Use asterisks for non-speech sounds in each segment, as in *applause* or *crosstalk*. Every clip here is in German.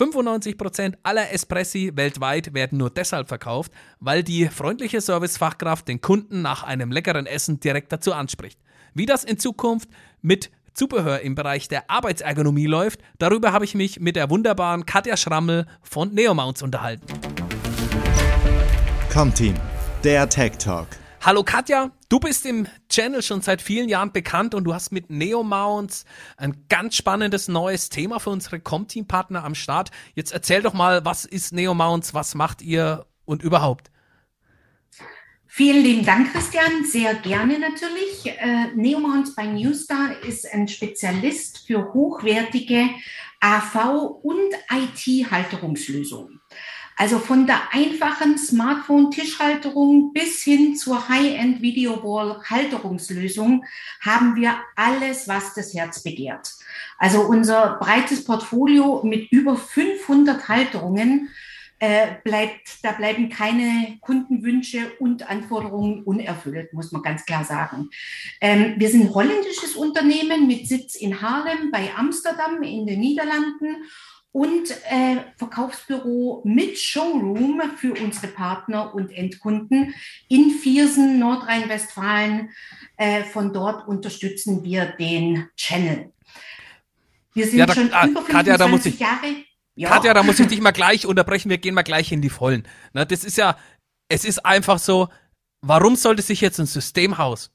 95% aller Espressi weltweit werden nur deshalb verkauft, weil die freundliche Servicefachkraft den Kunden nach einem leckeren Essen direkt dazu anspricht. Wie das in Zukunft mit Zubehör im Bereich der Arbeitsergonomie läuft, darüber habe ich mich mit der wunderbaren Katja Schrammel von Neomounts unterhalten. Comteam, der Tech Talk. Hallo Katja, du bist im Channel schon seit vielen Jahren bekannt und du hast mit Neomounts ein ganz spannendes neues Thema für unsere Comteam-Partner am Start. Jetzt erzähl doch mal, was ist Neomounts, was macht ihr und überhaupt? Vielen lieben Dank, Christian. Sehr gerne natürlich. Äh, Neomounts bei Newstar ist ein Spezialist für hochwertige AV- und IT-Halterungslösungen. Also von der einfachen Smartphone-Tischhalterung bis hin zur High-End Video-Wall-Halterungslösung haben wir alles, was das Herz begehrt. Also unser breites Portfolio mit über 500 Halterungen äh, bleibt, da bleiben keine Kundenwünsche und Anforderungen unerfüllt, muss man ganz klar sagen. Ähm, wir sind holländisches Unternehmen mit Sitz in Haarlem bei Amsterdam in den Niederlanden und äh, Verkaufsbüro mit Showroom für unsere Partner und Endkunden in Viersen, Nordrhein-Westfalen. Äh, von dort unterstützen wir den Channel. Wir sind ja, da, schon ah, über 25 Katja, da muss ich, Jahre. Ja. Katja, da muss ich dich mal gleich unterbrechen. Wir gehen mal gleich in die Vollen. Na, das ist ja, es ist einfach so, warum sollte sich jetzt ein Systemhaus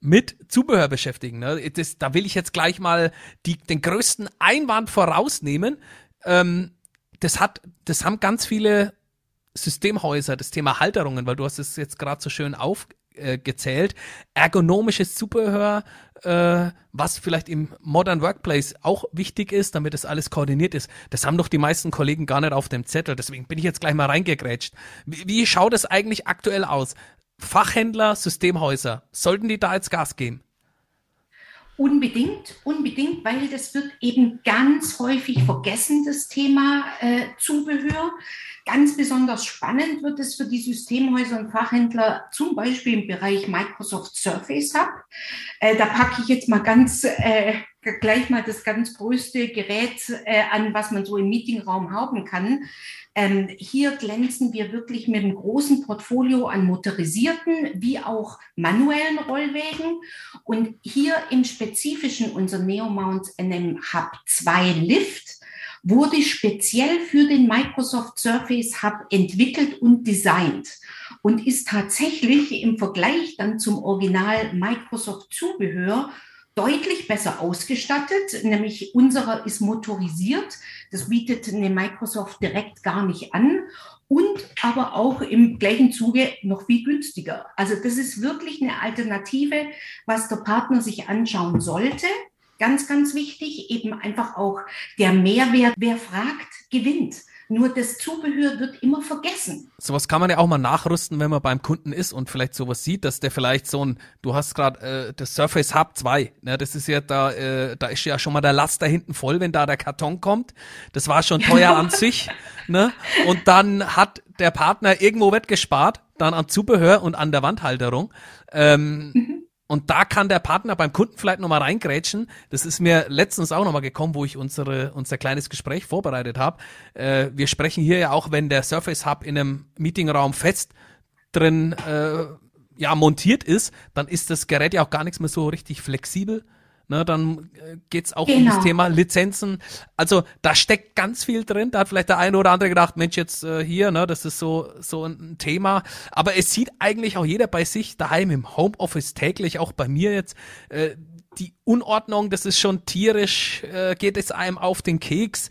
mit Zubehör beschäftigen. Ne? Das, da will ich jetzt gleich mal die, den größten Einwand vorausnehmen ähm, das hat, das haben ganz viele Systemhäuser, das Thema Halterungen, weil du hast es jetzt gerade so schön aufgezählt, äh, ergonomisches Zubehör, äh, was vielleicht im Modern Workplace auch wichtig ist, damit das alles koordiniert ist. Das haben doch die meisten Kollegen gar nicht auf dem Zettel. Deswegen bin ich jetzt gleich mal reingegrätscht. Wie, wie schaut es eigentlich aktuell aus? Fachhändler, Systemhäuser, sollten die da jetzt Gas geben? Unbedingt, unbedingt, weil das wird eben ganz häufig vergessen, das Thema äh, Zubehör. Ganz besonders spannend wird es für die Systemhäuser und Fachhändler, zum Beispiel im Bereich Microsoft Surface Hub. Äh, da packe ich jetzt mal ganz äh, gleich mal das ganz größte Gerät äh, an, was man so im Meetingraum haben kann. Ähm, hier glänzen wir wirklich mit einem großen Portfolio an motorisierten wie auch manuellen Rollwägen. Und hier im Spezifischen unser Neomount NM Hub 2 Lift wurde speziell für den Microsoft Surface Hub entwickelt und designt und ist tatsächlich im Vergleich dann zum Original Microsoft Zubehör deutlich besser ausgestattet, nämlich unserer ist motorisiert. Das bietet eine Microsoft direkt gar nicht an und aber auch im gleichen Zuge noch viel günstiger. Also das ist wirklich eine Alternative, was der Partner sich anschauen sollte. Ganz, ganz wichtig, eben einfach auch der Mehrwert. Wer fragt, gewinnt. Nur das Zubehör wird immer vergessen. Sowas kann man ja auch mal nachrüsten, wenn man beim Kunden ist und vielleicht sowas sieht, dass der vielleicht so ein, du hast gerade äh, das Surface Hub 2, ne, das ist ja da, äh, da ist ja schon mal der Laster hinten voll, wenn da der Karton kommt. Das war schon teuer an *laughs* sich, ne? Und dann hat der Partner irgendwo wettgespart, dann an Zubehör und an der Wandhalterung. Ähm, mhm. Und da kann der Partner beim Kunden vielleicht nochmal reingrätschen. Das ist mir letztens auch nochmal gekommen, wo ich unsere, unser kleines Gespräch vorbereitet habe. Äh, wir sprechen hier ja auch, wenn der Surface Hub in einem Meetingraum fest drin äh, ja, montiert ist, dann ist das Gerät ja auch gar nichts mehr so richtig flexibel. Ne, dann äh, geht's auch genau. um das genau. Thema Lizenzen. Also da steckt ganz viel drin. Da hat vielleicht der eine oder andere gedacht, Mensch, jetzt äh, hier, ne, das ist so, so ein Thema. Aber es sieht eigentlich auch jeder bei sich daheim im Homeoffice täglich, auch bei mir jetzt. Äh, die Unordnung, das ist schon tierisch, äh, geht es einem auf den Keks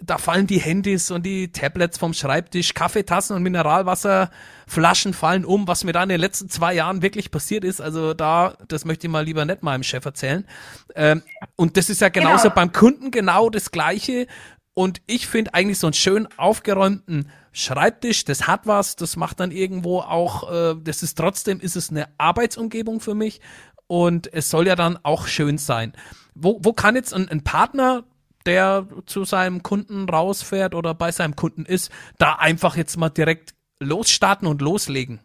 da fallen die Handys und die Tablets vom Schreibtisch, Kaffeetassen und Mineralwasserflaschen fallen um, was mir da in den letzten zwei Jahren wirklich passiert ist. Also da, das möchte ich mal lieber nicht meinem Chef erzählen. Ähm, und das ist ja genauso genau. beim Kunden genau das Gleiche. Und ich finde eigentlich so einen schön aufgeräumten Schreibtisch, das hat was, das macht dann irgendwo auch, äh, das ist trotzdem, ist es eine Arbeitsumgebung für mich und es soll ja dann auch schön sein. Wo, wo kann jetzt ein, ein Partner der zu seinem Kunden rausfährt oder bei seinem Kunden ist, da einfach jetzt mal direkt losstarten und loslegen?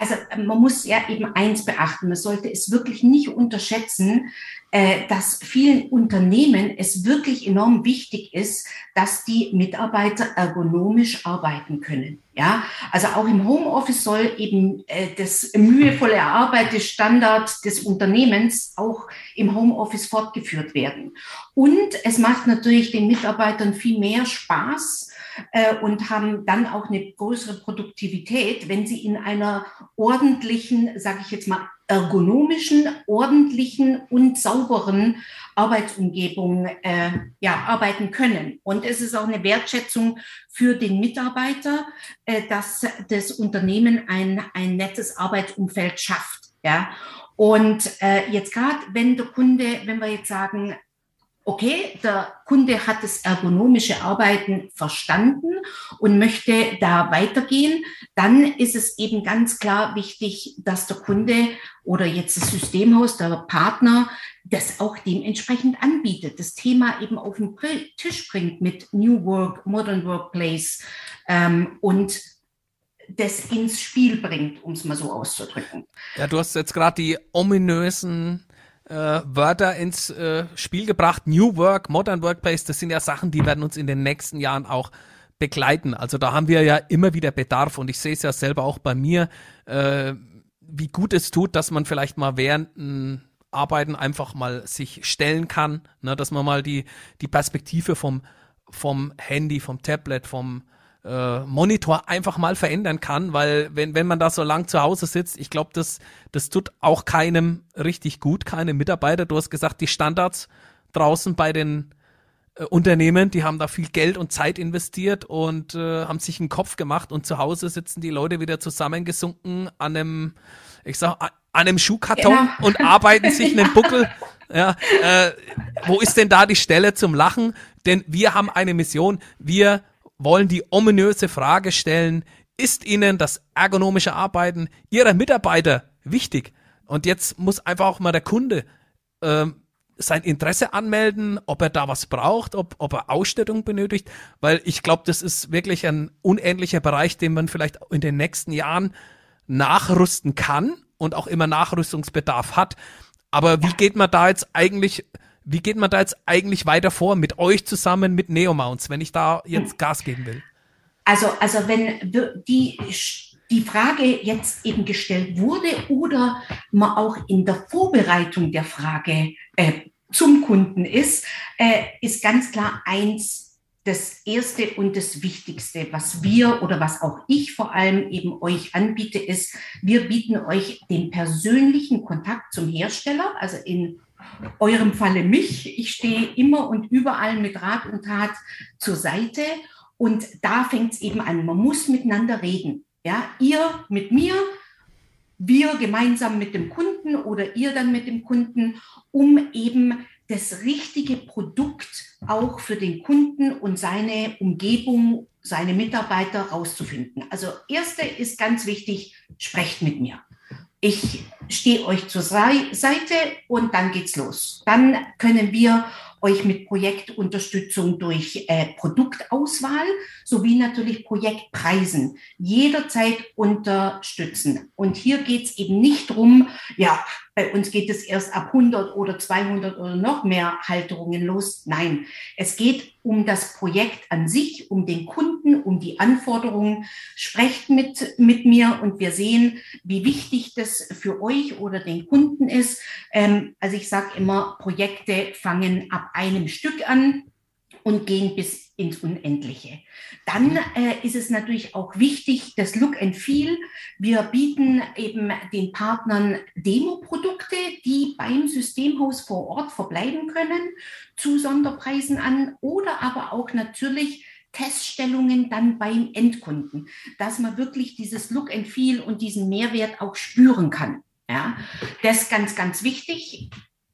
Also man muss ja eben eins beachten, man sollte es wirklich nicht unterschätzen, äh, dass vielen Unternehmen es wirklich enorm wichtig ist, dass die Mitarbeiter ergonomisch arbeiten können. Ja, also auch im Homeoffice soll eben äh, das mühevolle Erarbeit des Standards des Unternehmens auch im Homeoffice fortgeführt werden. Und es macht natürlich den Mitarbeitern viel mehr Spaß, äh, und haben dann auch eine größere Produktivität, wenn sie in einer ordentlichen, sage ich jetzt mal, ergonomischen, ordentlichen und sauberen Arbeitsumgebung äh, ja, arbeiten können. Und es ist auch eine Wertschätzung für den Mitarbeiter, äh, dass das Unternehmen ein, ein nettes Arbeitsumfeld schafft. Ja. Und äh, jetzt gerade, wenn der Kunde, wenn wir jetzt sagen, okay, der Kunde hat das ergonomische Arbeiten verstanden und möchte da weitergehen, dann ist es eben ganz klar wichtig, dass der Kunde oder jetzt das Systemhaus, der Partner, das auch dementsprechend anbietet, das Thema eben auf den Tisch bringt mit New Work, Modern Workplace ähm, und das ins Spiel bringt, um es mal so auszudrücken. Ja, du hast jetzt gerade die ominösen äh, Wörter ins äh, Spiel gebracht. New Work, Modern Workplace, das sind ja Sachen, die werden uns in den nächsten Jahren auch begleiten. Also da haben wir ja immer wieder Bedarf und ich sehe es ja selber auch bei mir, äh, wie gut es tut, dass man vielleicht mal während ein Arbeiten einfach mal sich stellen kann, ne, dass man mal die, die Perspektive vom, vom Handy, vom Tablet, vom äh, Monitor einfach mal verändern kann, weil wenn, wenn man da so lang zu Hause sitzt, ich glaube, das, das tut auch keinem richtig gut, keinem Mitarbeiter. Du hast gesagt, die Standards draußen bei den äh, Unternehmen, die haben da viel Geld und Zeit investiert und äh, haben sich einen Kopf gemacht und zu Hause sitzen die Leute wieder zusammengesunken an einem, ich sag, an einem Schuhkarton ja. und arbeiten *laughs* sich einen Buckel. Ja, äh, wo ist denn da die Stelle zum Lachen? Denn wir haben eine Mission. Wir wollen die ominöse Frage stellen, ist Ihnen das ergonomische Arbeiten Ihrer Mitarbeiter wichtig? Und jetzt muss einfach auch mal der Kunde ähm, sein Interesse anmelden, ob er da was braucht, ob, ob er Ausstattung benötigt, weil ich glaube, das ist wirklich ein unähnlicher Bereich, den man vielleicht in den nächsten Jahren nachrüsten kann und auch immer Nachrüstungsbedarf hat. Aber wie geht man da jetzt eigentlich wie geht man da jetzt eigentlich weiter vor mit euch zusammen mit Neomounts, wenn ich da jetzt Gas geben will? Also, also wenn die, die Frage jetzt eben gestellt wurde oder man auch in der Vorbereitung der Frage äh, zum Kunden ist, äh, ist ganz klar eins das Erste und das Wichtigste, was wir oder was auch ich vor allem eben euch anbiete, ist, wir bieten euch den persönlichen Kontakt zum Hersteller, also in eurem Falle mich. Ich stehe immer und überall mit Rat und Tat zur Seite. Und da fängt es eben an. Man muss miteinander reden. Ja, ihr mit mir, wir gemeinsam mit dem Kunden oder ihr dann mit dem Kunden, um eben das richtige Produkt auch für den Kunden und seine Umgebung, seine Mitarbeiter rauszufinden. Also erste ist ganz wichtig, sprecht mit mir ich stehe euch zur Seite und dann geht's los. Dann können wir euch mit Projektunterstützung durch äh, Produktauswahl sowie natürlich Projektpreisen jederzeit unterstützen. Und hier geht's eben nicht drum, ja, bei uns geht es erst ab 100 oder 200 oder noch mehr Halterungen los. Nein, es geht um das Projekt an sich, um den Kunden, um die Anforderungen. Sprecht mit, mit mir und wir sehen, wie wichtig das für euch oder den Kunden ist. Ähm, also ich sage immer, Projekte fangen ab einem Stück an und gehen bis ins Unendliche. Dann äh, ist es natürlich auch wichtig, das Look and Feel. Wir bieten eben den Partnern Demo-Produkte, die beim Systemhaus vor Ort verbleiben können, zu Sonderpreisen an oder aber auch natürlich Teststellungen dann beim Endkunden, dass man wirklich dieses Look and Feel und diesen Mehrwert auch spüren kann. Ja, das ist ganz, ganz wichtig.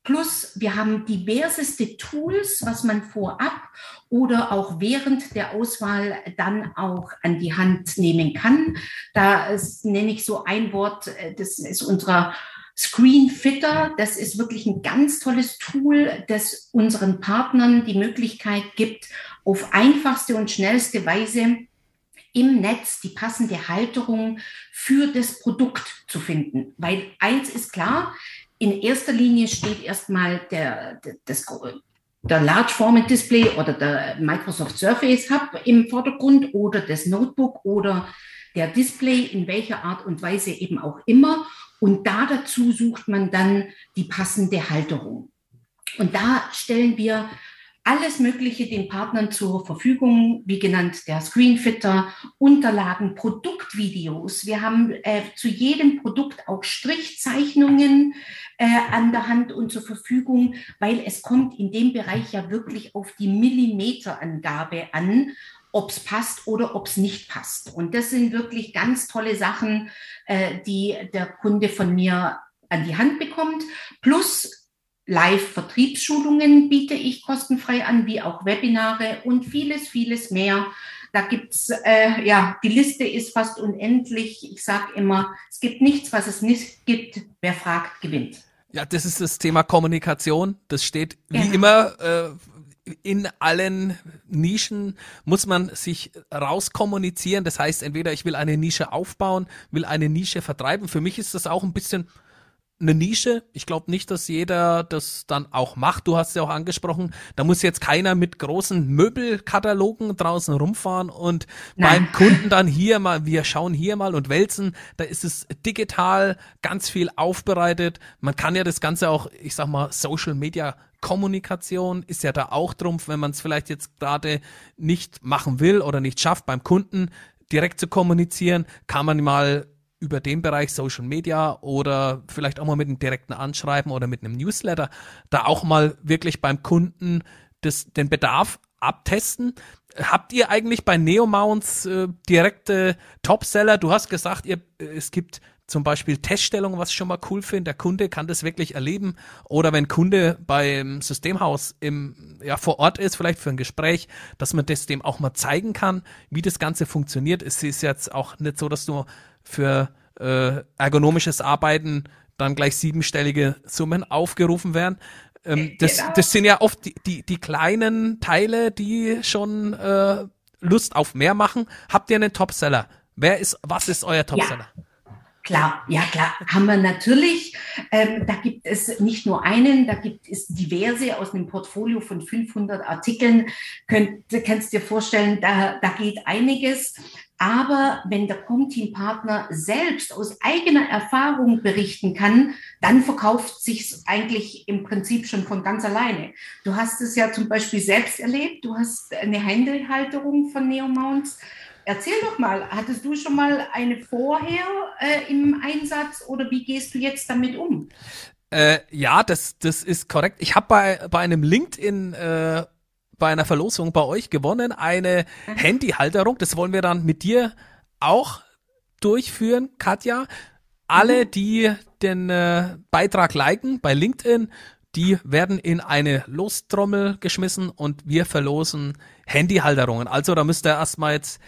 Plus, wir haben diverseste Tools, was man vorab oder auch während der Auswahl dann auch an die Hand nehmen kann. Da nenne ich so ein Wort, äh, das ist unser Screenfitter. Das ist wirklich ein ganz tolles Tool, das unseren Partnern die Möglichkeit gibt, auf einfachste und schnellste Weise im Netz die passende Halterung für das Produkt zu finden. Weil eins ist klar, in erster Linie steht erstmal der, das, der Large Format Display oder der Microsoft Surface Hub im Vordergrund oder das Notebook oder der Display in welcher Art und Weise eben auch immer. Und da dazu sucht man dann die passende Halterung. Und da stellen wir alles Mögliche den Partnern zur Verfügung, wie genannt der Screenfitter, Unterlagen, Produktvideos. Wir haben äh, zu jedem Produkt auch Strichzeichnungen äh, an der Hand und zur Verfügung, weil es kommt in dem Bereich ja wirklich auf die Millimeterangabe an, ob es passt oder ob es nicht passt. Und das sind wirklich ganz tolle Sachen, äh, die der Kunde von mir an die Hand bekommt. Plus Live-Vertriebsschulungen biete ich kostenfrei an, wie auch Webinare und vieles, vieles mehr. Da gibt's äh, ja, die Liste ist fast unendlich. Ich sage immer, es gibt nichts, was es nicht gibt. Wer fragt, gewinnt. Ja, das ist das Thema Kommunikation. Das steht wie genau. immer äh, in allen Nischen muss man sich rauskommunizieren. Das heißt, entweder ich will eine Nische aufbauen, will eine Nische vertreiben. Für mich ist das auch ein bisschen eine Nische. Ich glaube nicht, dass jeder das dann auch macht. Du hast ja auch angesprochen, da muss jetzt keiner mit großen Möbelkatalogen draußen rumfahren und Nein. beim Kunden dann hier mal, wir schauen hier mal und wälzen. Da ist es digital ganz viel aufbereitet. Man kann ja das Ganze auch, ich sag mal, Social Media Kommunikation ist ja da auch drum, wenn man es vielleicht jetzt gerade nicht machen will oder nicht schafft, beim Kunden direkt zu kommunizieren, kann man mal über den Bereich Social Media oder vielleicht auch mal mit einem direkten Anschreiben oder mit einem Newsletter da auch mal wirklich beim Kunden das, den Bedarf abtesten. Habt ihr eigentlich bei Neomounts äh, direkte Topseller? Du hast gesagt, ihr, es gibt zum Beispiel Teststellung, was ich schon mal cool finde. Der Kunde kann das wirklich erleben. Oder wenn Kunde beim Systemhaus im, ja, vor Ort ist, vielleicht für ein Gespräch, dass man das dem auch mal zeigen kann, wie das Ganze funktioniert. Es ist jetzt auch nicht so, dass du für äh, ergonomisches Arbeiten dann gleich siebenstellige Summen aufgerufen werden. Ähm, das, genau. das sind ja oft die, die, die kleinen Teile, die schon äh, Lust auf mehr machen. Habt ihr einen Topseller? Wer ist, was ist euer Topseller? Ja. Klar, ja klar, haben wir natürlich. Ähm, da gibt es nicht nur einen, da gibt es diverse aus einem Portfolio von 500 Artikeln. Könnt, kannst dir vorstellen, da, da geht einiges. Aber wenn der Comteam-Partner selbst aus eigener Erfahrung berichten kann, dann verkauft sich eigentlich im Prinzip schon von ganz alleine. Du hast es ja zum Beispiel selbst erlebt. Du hast eine Händelhalterung von Neomounts Erzähl doch mal, hattest du schon mal eine vorher äh, im Einsatz oder wie gehst du jetzt damit um? Äh, ja, das, das ist korrekt. Ich habe bei, bei einem LinkedIn äh, bei einer Verlosung bei euch gewonnen, eine mhm. Handyhalterung. Das wollen wir dann mit dir auch durchführen, Katja. Alle, mhm. die den äh, Beitrag liken bei LinkedIn, die werden in eine Lostrommel geschmissen und wir verlosen Handyhalterungen. Also da müsst ihr erstmal jetzt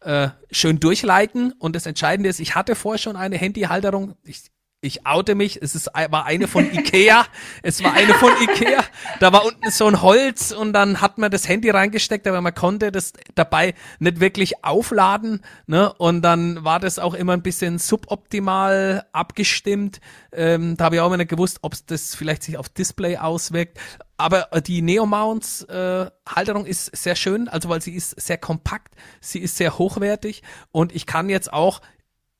äh, schön durchliken. Und das Entscheidende ist, ich hatte vorher schon eine Handyhalterung. Ich, ich oute mich, es ist, war eine von Ikea. es war eine von Ikea. Da war unten so ein Holz und dann hat man das Handy reingesteckt, aber man konnte das dabei nicht wirklich aufladen. Ne? Und dann war das auch immer ein bisschen suboptimal abgestimmt. Ähm, da habe ich auch immer nicht gewusst, ob das vielleicht sich auf Display auswirkt. Aber äh, die Neo Mounts äh, Halterung ist sehr schön, also weil sie ist sehr kompakt, sie ist sehr hochwertig und ich kann jetzt auch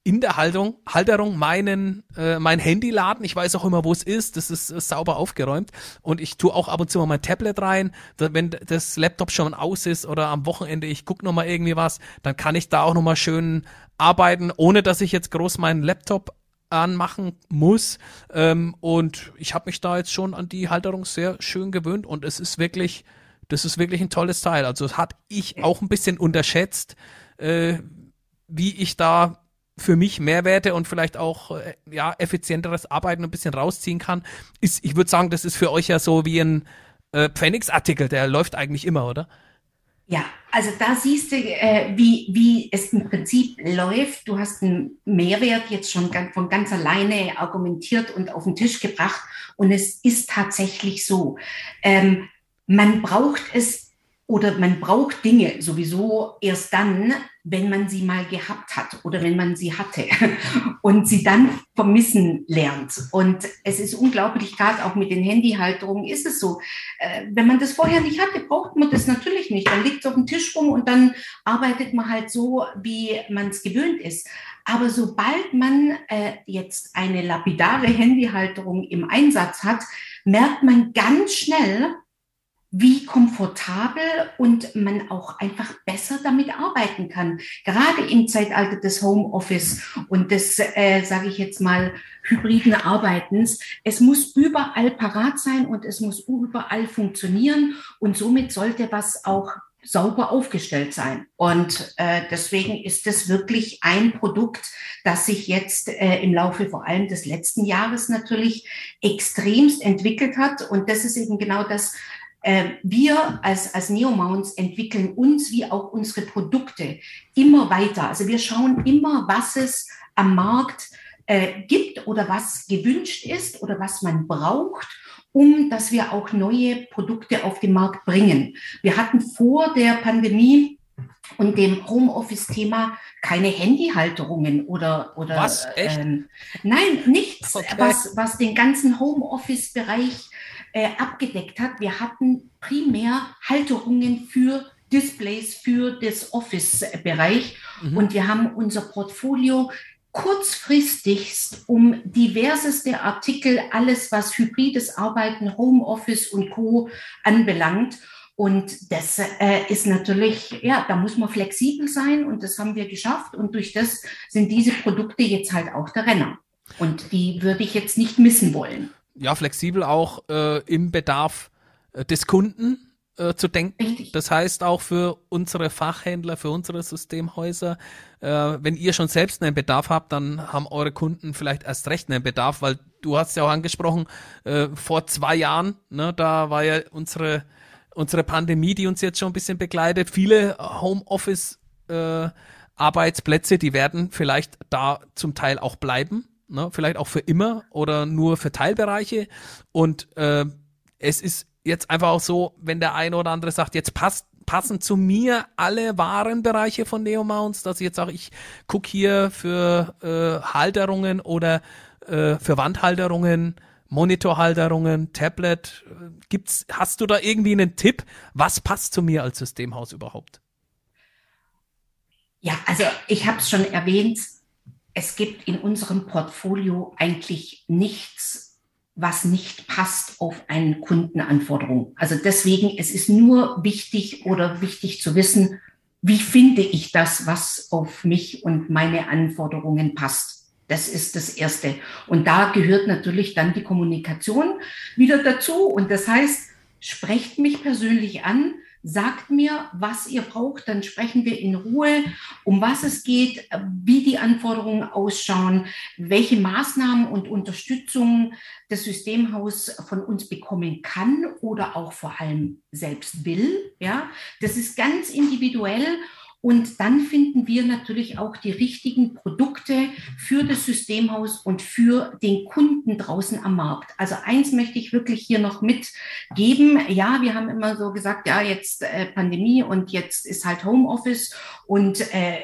in der Halterung, Halterung meinen, äh, mein Handy laden. Ich weiß auch immer, wo es ist. Das ist äh, sauber aufgeräumt. Und ich tue auch ab und zu mal mein Tablet rein. Da, wenn das Laptop schon aus ist oder am Wochenende ich gucke nochmal irgendwie was, dann kann ich da auch nochmal schön arbeiten, ohne dass ich jetzt groß meinen Laptop anmachen muss. Ähm, und ich habe mich da jetzt schon an die Halterung sehr schön gewöhnt und es ist wirklich, das ist wirklich ein tolles Teil. Also das hat ich auch ein bisschen unterschätzt, äh, wie ich da für mich Mehrwerte und vielleicht auch äh, ja effizienteres Arbeiten ein bisschen rausziehen kann. Ist, ich würde sagen, das ist für euch ja so wie ein äh, Pfennigsartikel, der läuft eigentlich immer, oder? Ja, also da siehst du, äh, wie, wie es im Prinzip läuft. Du hast einen Mehrwert jetzt schon ganz, von ganz alleine argumentiert und auf den Tisch gebracht. Und es ist tatsächlich so. Ähm, man braucht es oder man braucht Dinge sowieso erst dann, wenn man sie mal gehabt hat oder wenn man sie hatte *laughs* und sie dann vermissen lernt. Und es ist unglaublich, gerade auch mit den Handyhalterungen ist es so. Äh, wenn man das vorher nicht hatte, braucht man das natürlich nicht. Dann liegt es auf dem Tisch rum und dann arbeitet man halt so, wie man es gewöhnt ist. Aber sobald man äh, jetzt eine lapidare Handyhalterung im Einsatz hat, merkt man ganz schnell, wie komfortabel und man auch einfach besser damit arbeiten kann. Gerade im Zeitalter des Homeoffice und des, äh, sage ich jetzt mal, hybriden Arbeitens. Es muss überall parat sein und es muss überall funktionieren und somit sollte was auch sauber aufgestellt sein. Und äh, deswegen ist es wirklich ein Produkt, das sich jetzt äh, im Laufe vor allem des letzten Jahres natürlich extremst entwickelt hat. Und das ist eben genau das, wir als, als Neomounts entwickeln uns wie auch unsere Produkte immer weiter. Also wir schauen immer, was es am Markt äh, gibt oder was gewünscht ist oder was man braucht um dass wir auch neue Produkte auf den Markt bringen. Wir hatten vor der Pandemie und dem Homeoffice-Thema keine Handyhalterungen oder oder was echt? Ähm, nein nichts okay. was was den ganzen Homeoffice-Bereich äh, abgedeckt hat. Wir hatten primär Halterungen für Displays für das Office-Bereich mhm. und wir haben unser Portfolio kurzfristigst um diverseste Artikel, alles was hybrides Arbeiten, Homeoffice und Co anbelangt. Und das äh, ist natürlich, ja, da muss man flexibel sein und das haben wir geschafft. Und durch das sind diese Produkte jetzt halt auch der Renner. Und die würde ich jetzt nicht missen wollen. Ja, flexibel auch äh, im Bedarf äh, des Kunden äh, zu denken. Das heißt auch für unsere Fachhändler, für unsere Systemhäuser, äh, wenn ihr schon selbst einen Bedarf habt, dann haben eure Kunden vielleicht erst recht einen Bedarf, weil du hast ja auch angesprochen, äh, vor zwei Jahren, ne, da war ja unsere, unsere Pandemie, die uns jetzt schon ein bisschen begleitet, viele Homeoffice äh, Arbeitsplätze, die werden vielleicht da zum Teil auch bleiben, ne, vielleicht auch für immer oder nur für Teilbereiche und äh, es ist jetzt einfach auch so, wenn der eine oder andere sagt, jetzt passt passen zu mir alle Warenbereiche von Neomounts, dass ich jetzt sage, ich gucke hier für äh, Halterungen oder äh, für Wandhalterungen, Monitorhalterungen, Tablet. Gibt's, hast du da irgendwie einen Tipp? Was passt zu mir als Systemhaus überhaupt? Ja, also ich habe es schon erwähnt, es gibt in unserem Portfolio eigentlich nichts, was nicht passt auf eine Kundenanforderung. Also deswegen, es ist nur wichtig oder wichtig zu wissen, wie finde ich das, was auf mich und meine Anforderungen passt. Das ist das Erste. Und da gehört natürlich dann die Kommunikation wieder dazu. Und das heißt, sprecht mich persönlich an, sagt mir, was ihr braucht, dann sprechen wir in Ruhe, um was es geht, wie die Anforderungen ausschauen, welche Maßnahmen und Unterstützung das Systemhaus von uns bekommen kann oder auch vor allem selbst will. Ja, das ist ganz individuell und dann finden wir natürlich auch die richtigen Produkte für das Systemhaus und für den Kunden draußen am Markt. Also eins möchte ich wirklich hier noch mitgeben. Ja, wir haben immer so gesagt, ja, jetzt äh, Pandemie und jetzt ist halt Homeoffice und äh,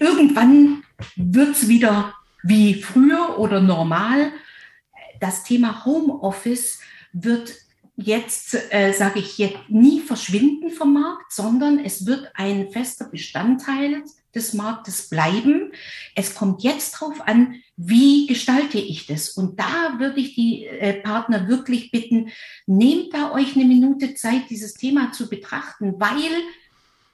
irgendwann wird's wieder wie früher oder normal. Das Thema Homeoffice wird jetzt, äh, sage ich jetzt, nie verschwinden vom Markt, sondern es wird ein fester Bestandteil des Marktes bleiben. Es kommt jetzt darauf an, wie gestalte ich das? Und da würde ich die äh, Partner wirklich bitten, nehmt da euch eine Minute Zeit, dieses Thema zu betrachten, weil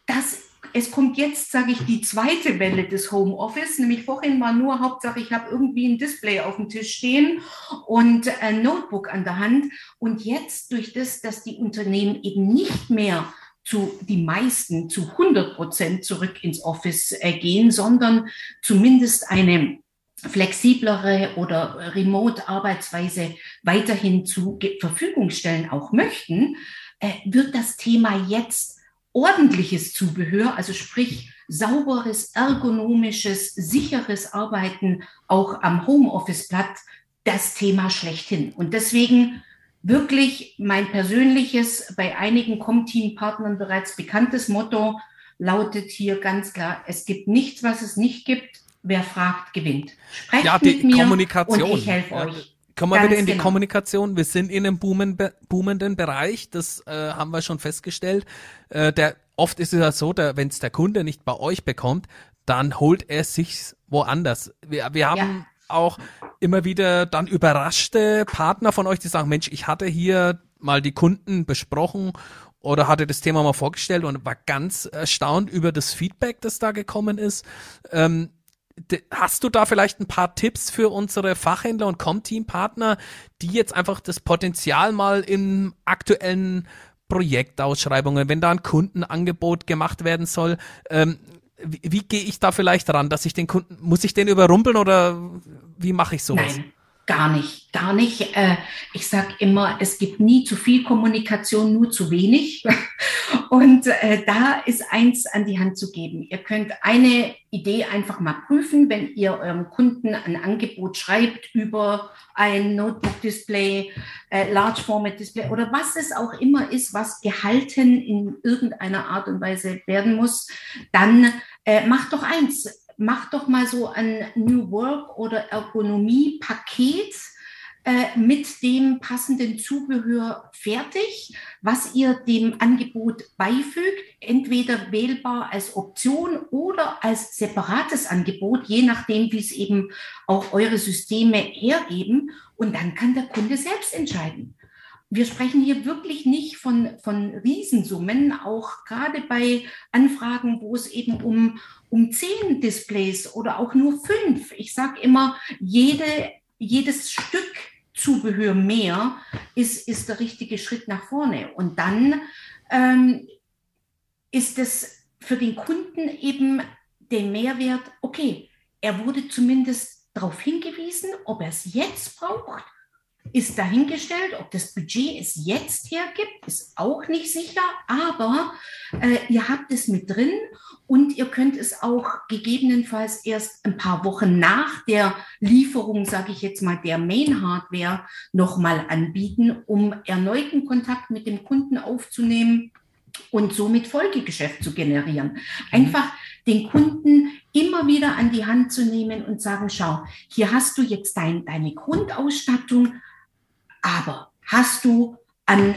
das es kommt jetzt, sage ich, die zweite Welle des Homeoffice. Nämlich vorhin war nur Hauptsache, ich habe irgendwie ein Display auf dem Tisch stehen und ein Notebook an der Hand. Und jetzt durch das, dass die Unternehmen eben nicht mehr zu die meisten zu 100 Prozent zurück ins Office äh, gehen, sondern zumindest eine flexiblere oder Remote-Arbeitsweise weiterhin zur Verfügung stellen auch möchten, äh, wird das Thema jetzt ordentliches Zubehör, also sprich sauberes, ergonomisches, sicheres Arbeiten auch am Homeoffice-Platz, das Thema schlechthin. Und deswegen wirklich mein persönliches, bei einigen Com-Team-Partnern bereits bekanntes Motto lautet hier ganz klar, es gibt nichts, was es nicht gibt. Wer fragt, gewinnt. Sprecht ja, die mit Kommunikation. und ich helfe ja, euch. Kommen wir wieder in die genau. Kommunikation. Wir sind in einem boomenden Bereich, das äh, haben wir schon festgestellt. Äh, der, oft ist es ja so, wenn es der Kunde nicht bei euch bekommt, dann holt er sich woanders. Wir, wir haben ja. auch immer wieder dann überraschte Partner von euch, die sagen, Mensch, ich hatte hier mal die Kunden besprochen oder hatte das Thema mal vorgestellt und war ganz erstaunt über das Feedback, das da gekommen ist. Ähm, Hast du da vielleicht ein paar Tipps für unsere Fachhändler und Com-Team-Partner, die jetzt einfach das Potenzial mal in aktuellen Projektausschreibungen, wenn da ein Kundenangebot gemacht werden soll, ähm, wie, wie gehe ich da vielleicht ran, dass ich den Kunden, muss ich den überrumpeln oder wie mache ich sowas? Nein, gar nicht, gar nicht. Äh, ich sage immer, es gibt nie zu viel Kommunikation, nur zu wenig. *laughs* Und äh, da ist eins an die Hand zu geben. Ihr könnt eine Idee einfach mal prüfen, wenn ihr eurem Kunden ein Angebot schreibt über ein Notebook-Display, äh, Large-Format-Display oder was es auch immer ist, was gehalten in irgendeiner Art und Weise werden muss, dann macht doch eins, macht doch mal so ein New Work oder Ergonomie-Paket äh, mit dem passenden Zubehör fertig, was ihr dem Angebot beifügt, entweder wählbar als Option oder als separates Angebot, je nachdem, wie es eben auch eure Systeme hergeben. Und dann kann der Kunde selbst entscheiden. Wir sprechen hier wirklich nicht von, von Riesensummen, auch gerade bei Anfragen, wo es eben um, um zehn Displays oder auch nur fünf. Ich sage immer, jede, jedes Stück Zubehör mehr ist, ist der richtige Schritt nach vorne. Und dann ähm, ist es für den Kunden eben der Mehrwert, okay, er wurde zumindest darauf hingewiesen, ob er es jetzt braucht ist dahingestellt, ob das Budget es jetzt hergibt, ist auch nicht sicher, aber äh, ihr habt es mit drin und ihr könnt es auch gegebenenfalls erst ein paar Wochen nach der Lieferung, sage ich jetzt mal, der Main-Hardware nochmal anbieten, um erneuten Kontakt mit dem Kunden aufzunehmen und somit Folgegeschäft zu generieren. Mhm. Einfach den Kunden immer wieder an die Hand zu nehmen und sagen, schau, hier hast du jetzt dein, deine Grundausstattung, aber hast du an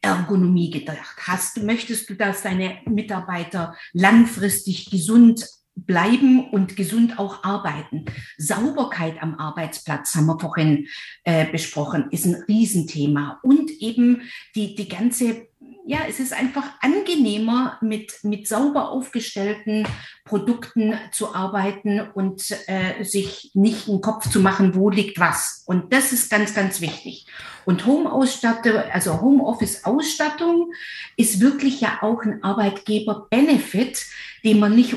Ergonomie gedacht? Hast, möchtest du, dass deine Mitarbeiter langfristig gesund bleiben und gesund auch arbeiten. Sauberkeit am Arbeitsplatz haben wir vorhin äh, besprochen, ist ein Riesenthema. Und eben die, die ganze ja, es ist einfach angenehmer, mit, mit sauber aufgestellten Produkten zu arbeiten und äh, sich nicht einen Kopf zu machen, wo liegt was. Und das ist ganz, ganz wichtig. Und Home-Ausstattung, also Homeoffice-Ausstattung ist wirklich ja auch ein Arbeitgeber-Benefit, den man nicht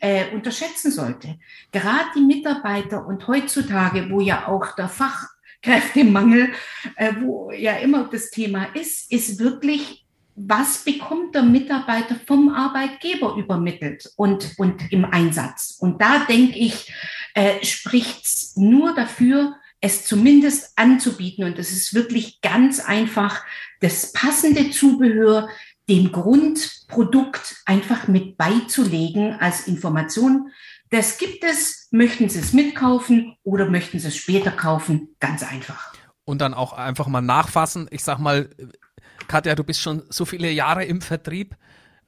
äh, unterschätzen sollte. Gerade die Mitarbeiter und heutzutage, wo ja auch der Fachkräftemangel, äh, wo ja immer das Thema ist, ist wirklich was bekommt der Mitarbeiter vom Arbeitgeber übermittelt und, und im Einsatz. Und da denke ich, äh, spricht nur dafür, es zumindest anzubieten. Und es ist wirklich ganz einfach, das passende Zubehör dem Grundprodukt einfach mit beizulegen als Information. Das gibt es, möchten Sie es mitkaufen oder möchten Sie es später kaufen? Ganz einfach. Und dann auch einfach mal nachfassen. Ich sag mal, Katja, du bist schon so viele Jahre im Vertrieb.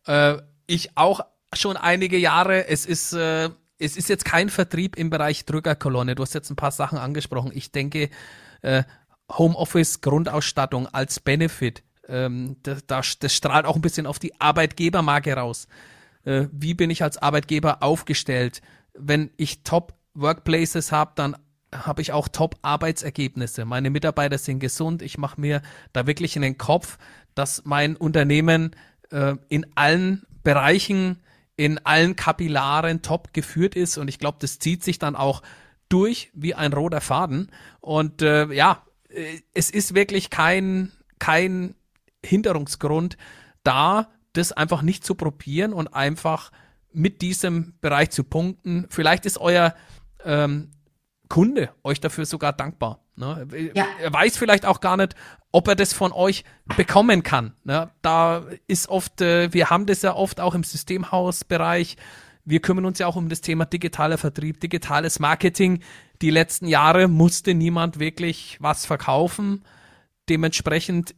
Äh, ich auch schon einige Jahre. Es ist, äh, es ist jetzt kein Vertrieb im Bereich Drückerkolonne. Du hast jetzt ein paar Sachen angesprochen. Ich denke, äh, Homeoffice Grundausstattung als Benefit, ähm, das, das, strahlt auch ein bisschen auf die Arbeitgebermarke raus. Äh, wie bin ich als Arbeitgeber aufgestellt? Wenn ich Top Workplaces habe, dann habe ich auch Top-Arbeitsergebnisse. Meine Mitarbeiter sind gesund. Ich mache mir da wirklich in den Kopf, dass mein Unternehmen äh, in allen Bereichen, in allen Kapillaren top geführt ist. Und ich glaube, das zieht sich dann auch durch wie ein roter Faden. Und äh, ja, äh, es ist wirklich kein, kein Hinderungsgrund da, das einfach nicht zu probieren und einfach mit diesem Bereich zu punkten. Vielleicht ist euer ähm, Kunde euch dafür sogar dankbar. Ne? Ja. Er weiß vielleicht auch gar nicht, ob er das von euch bekommen kann. Ne? Da ist oft, äh, wir haben das ja oft auch im Systemhausbereich. Wir kümmern uns ja auch um das Thema digitaler Vertrieb, digitales Marketing. Die letzten Jahre musste niemand wirklich was verkaufen. Dementsprechend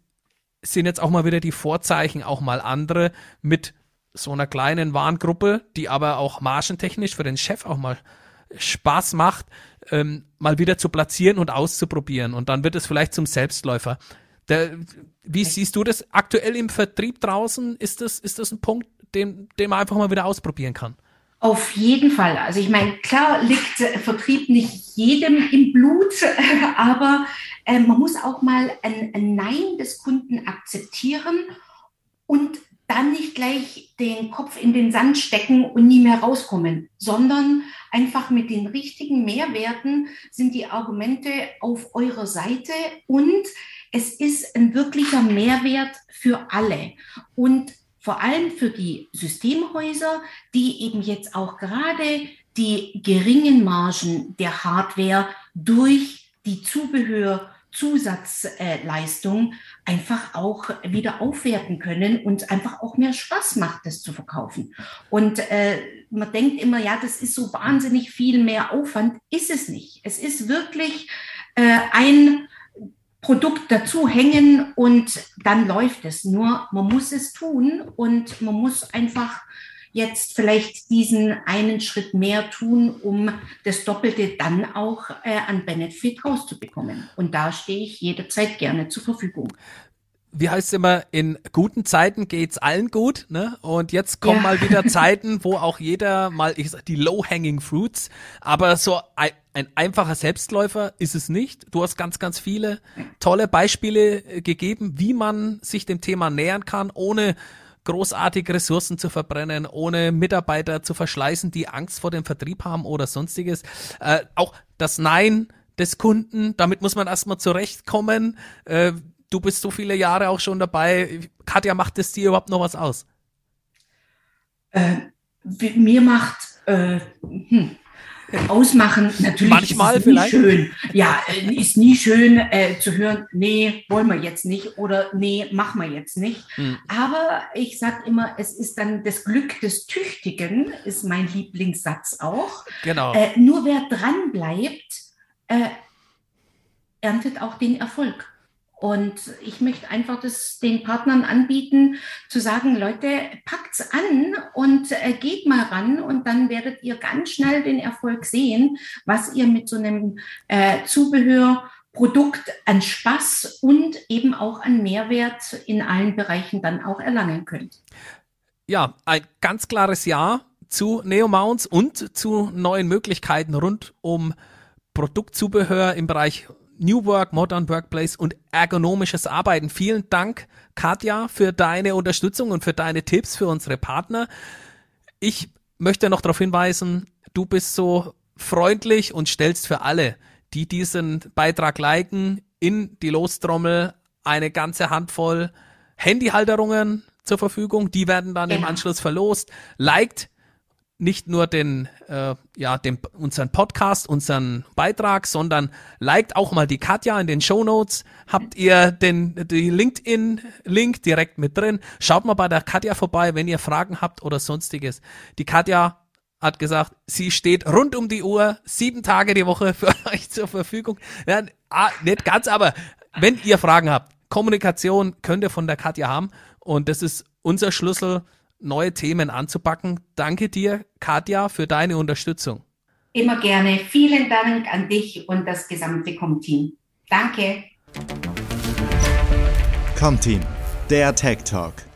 sind jetzt auch mal wieder die Vorzeichen auch mal andere mit so einer kleinen Warengruppe, die aber auch margentechnisch für den Chef auch mal Spaß macht, ähm, mal wieder zu platzieren und auszuprobieren. Und dann wird es vielleicht zum Selbstläufer. Der, wie siehst du das aktuell im Vertrieb draußen? Ist das, ist das ein Punkt, den, den man einfach mal wieder ausprobieren kann? Auf jeden Fall. Also ich meine, klar liegt Vertrieb nicht jedem im Blut, *laughs* aber äh, man muss auch mal ein, ein Nein des Kunden akzeptieren und dann nicht gleich den Kopf in den Sand stecken und nie mehr rauskommen, sondern einfach mit den richtigen Mehrwerten sind die Argumente auf eurer Seite und es ist ein wirklicher Mehrwert für alle. Und vor allem für die Systemhäuser, die eben jetzt auch gerade die geringen Margen der Hardware durch die Zubehör Zusatzleistung einfach auch wieder aufwerten können und einfach auch mehr Spaß macht, das zu verkaufen. Und äh, man denkt immer, ja, das ist so wahnsinnig viel mehr Aufwand. Ist es nicht. Es ist wirklich äh, ein Produkt dazu hängen und dann läuft es. Nur man muss es tun und man muss einfach jetzt vielleicht diesen einen Schritt mehr tun, um das Doppelte dann auch äh, an Benefit rauszubekommen. Und da stehe ich jederzeit gerne zur Verfügung wie heißt es immer, in guten Zeiten geht's allen gut, ne? Und jetzt kommen ja. mal wieder *laughs* Zeiten, wo auch jeder mal, ich sag, die low-hanging fruits, aber so ein, ein, einfacher Selbstläufer ist es nicht. Du hast ganz, ganz viele tolle Beispiele äh, gegeben, wie man sich dem Thema nähern kann, ohne großartig Ressourcen zu verbrennen, ohne Mitarbeiter zu verschleißen, die Angst vor dem Vertrieb haben oder sonstiges. Äh, auch das Nein des Kunden, damit muss man erstmal zurechtkommen. Äh, du bist so viele Jahre auch schon dabei. Katja, macht es dir überhaupt noch was aus? Äh, mir macht äh, hm, ausmachen natürlich manchmal ist vielleicht schön. Ja, äh, ist nie schön äh, zu hören. Nee, wollen wir jetzt nicht oder nee, machen wir jetzt nicht. Hm. Aber ich sage immer, es ist dann das Glück des Tüchtigen ist mein Lieblingssatz auch. Genau. Äh, nur wer dran bleibt, äh, erntet auch den Erfolg. Und ich möchte einfach das den Partnern anbieten, zu sagen, Leute, packt's an und äh, geht mal ran und dann werdet ihr ganz schnell den Erfolg sehen, was ihr mit so einem äh, Zubehörprodukt an Spaß und eben auch an Mehrwert in allen Bereichen dann auch erlangen könnt. Ja, ein ganz klares Ja zu Neomounts und zu neuen Möglichkeiten rund um Produktzubehör im Bereich New Work, Modern Workplace und ergonomisches Arbeiten. Vielen Dank, Katja, für deine Unterstützung und für deine Tipps für unsere Partner. Ich möchte noch darauf hinweisen, du bist so freundlich und stellst für alle, die diesen Beitrag liken, in die Lostrommel eine ganze Handvoll Handyhalterungen zur Verfügung. Die werden dann genau. im Anschluss verlost. Liked nicht nur den, äh, ja, den, unseren Podcast, unseren Beitrag, sondern liked auch mal die Katja in den Show Notes. Habt ihr den, die LinkedIn-Link direkt mit drin? Schaut mal bei der Katja vorbei, wenn ihr Fragen habt oder sonstiges. Die Katja hat gesagt, sie steht rund um die Uhr, sieben Tage die Woche für *laughs* euch zur Verfügung. Ja, ah, nicht ganz, aber wenn ihr Fragen habt, Kommunikation könnt ihr von der Katja haben und das ist unser Schlüssel neue Themen anzupacken. Danke dir, Katja, für deine Unterstützung. Immer gerne. Vielen Dank an dich und das gesamte Com-Team. Danke. Com-Team, der Tech Talk.